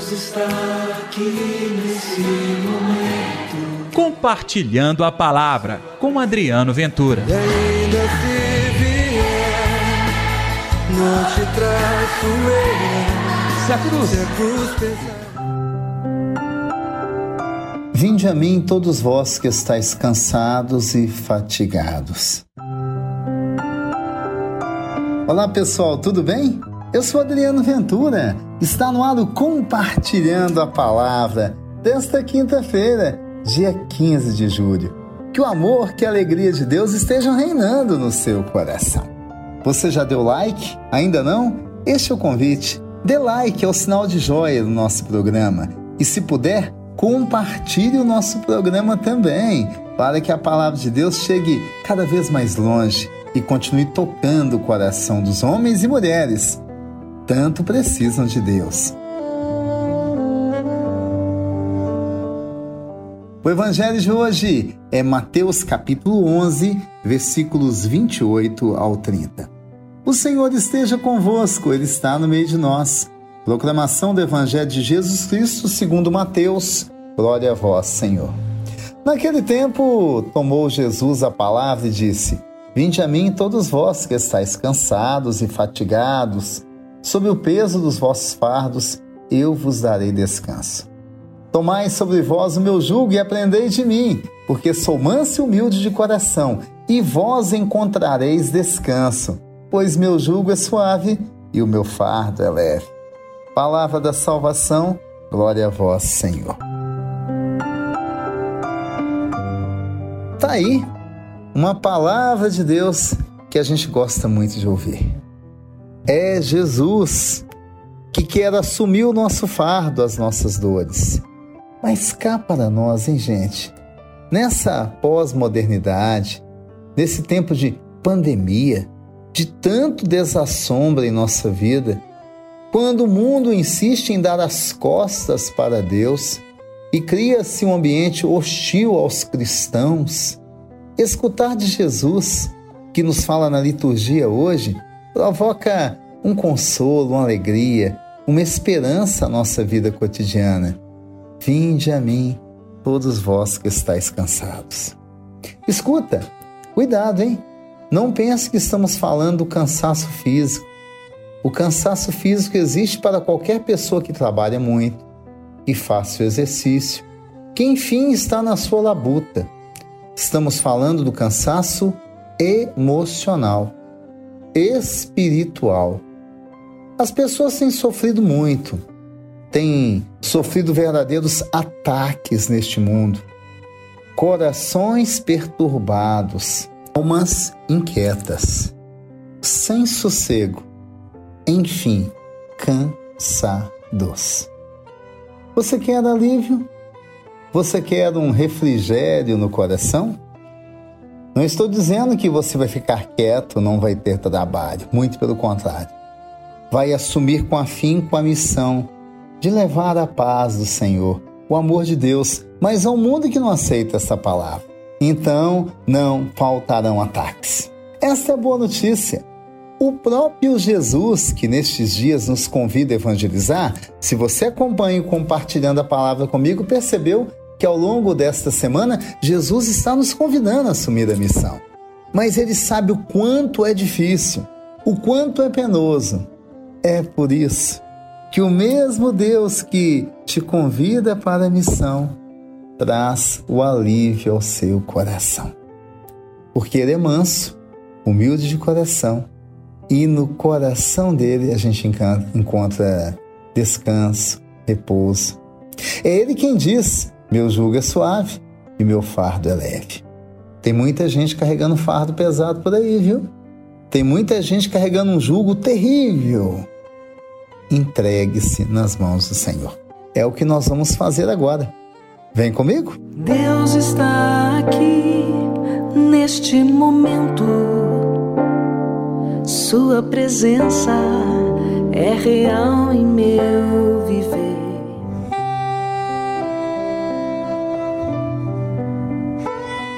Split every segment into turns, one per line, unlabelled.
Deus está aqui nesse momento.
Compartilhando a palavra com Adriano Ventura.
E ainda se vier, não te traço eu.
Se a cruz,
Se a cruz pesar.
Vinde a mim todos vós que estáis cansados e fatigados. Olá pessoal, tudo bem? Eu sou Adriano Ventura. Está no ar o Compartilhando a Palavra desta quinta-feira, dia 15 de julho. Que o amor, que a alegria de Deus estejam reinando no seu coração. Você já deu like? Ainda não? Este é o convite. Dê like, é o sinal de joia do nosso programa. E se puder, compartilhe o nosso programa também, para que a palavra de Deus chegue cada vez mais longe e continue tocando o coração dos homens e mulheres. Tanto precisam de Deus. O evangelho de hoje é Mateus capítulo 11, versículos 28 ao 30. O Senhor esteja convosco, ele está no meio de nós. Proclamação do evangelho de Jesus Cristo, segundo Mateus. Glória a vós, Senhor. Naquele tempo, tomou Jesus a palavra e disse: Vinde a mim todos vós que estáis cansados e fatigados, sob o peso dos vossos fardos, eu vos darei descanso. Tomai sobre vós o meu jugo e aprendei de mim, porque sou manso e humilde de coração, e vós encontrareis descanso, pois meu jugo é suave e o meu fardo é leve. Palavra da salvação, glória a vós, Senhor. Tá aí uma palavra de Deus que a gente gosta muito de ouvir. É Jesus que quer assumir o nosso fardo, as nossas dores. Mas cá para nós, hein, gente? Nessa pós-modernidade, nesse tempo de pandemia, de tanto desassombro em nossa vida, quando o mundo insiste em dar as costas para Deus e cria-se um ambiente hostil aos cristãos, escutar de Jesus, que nos fala na liturgia hoje, provoca um consolo, uma alegria, uma esperança à nossa vida cotidiana. Vinde a mim, todos vós que estáis cansados. Escuta, cuidado, hein? Não pense que estamos falando do cansaço físico. O cansaço físico existe para qualquer pessoa que trabalha muito, que faça o exercício, que enfim está na sua labuta. Estamos falando do cansaço emocional, espiritual. As pessoas têm sofrido muito, têm sofrido verdadeiros ataques neste mundo. Corações perturbados, almas inquietas, sem sossego, enfim, cansados. Você quer alívio? Você quer um refrigério no coração? Não estou dizendo que você vai ficar quieto, não vai ter trabalho, muito pelo contrário. Vai assumir com afinco a missão de levar a paz do Senhor, o amor de Deus, mas ao mundo que não aceita essa palavra. Então não faltarão ataques. Esta é a boa notícia. O próprio Jesus, que nestes dias nos convida a evangelizar, se você acompanha compartilhando a palavra comigo, percebeu que ao longo desta semana Jesus está nos convidando a assumir a missão. Mas ele sabe o quanto é difícil, o quanto é penoso. É por isso que o mesmo Deus que te convida para a missão traz o alívio ao seu coração. Porque ele é manso, humilde de coração, e no coração dele a gente encontra descanso, repouso. É ele quem diz: Meu jugo é suave e meu fardo é leve. Tem muita gente carregando fardo pesado por aí, viu? Tem muita gente carregando um jugo terrível. Entregue-se nas mãos do Senhor. É o que nós vamos fazer agora. Vem comigo?
Deus está aqui neste momento. Sua presença é real em meu viver.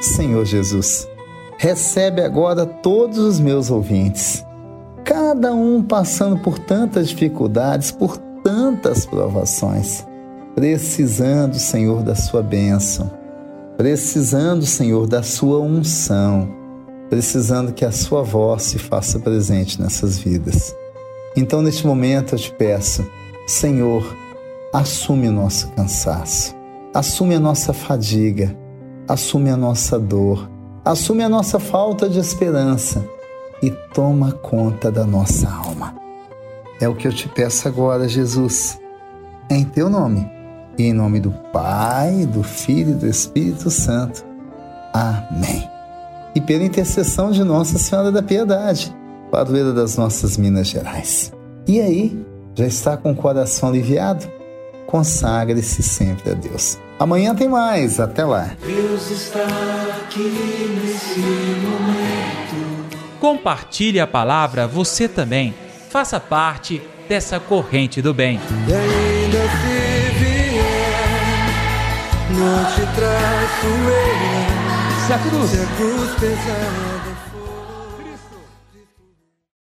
Senhor Jesus, recebe agora todos os meus ouvintes, cada um passando por tantas dificuldades, por tantas provações, precisando, Senhor, da sua bênção, precisando, Senhor, da sua unção, precisando que a sua voz se faça presente nessas vidas. Então, neste momento, eu te peço, Senhor, assume o nosso cansaço, assume a nossa fadiga, assume a nossa dor, assume a nossa falta de esperança e toma conta da nossa alma. É o que eu te peço agora, Jesus, em teu nome e em nome do Pai, do Filho e do Espírito Santo. Amém. E pela intercessão de Nossa Senhora da Piedade, padroeira das nossas Minas Gerais. E aí, já está com o coração aliviado? Consagre-se sempre a Deus. Amanhã tem mais, até lá.
Deus está aqui nesse momento.
Compartilhe a palavra você também. Faça parte dessa corrente do bem.
E ainda se vier, não te traço eu.
Se a cruz
Se a cruz pesada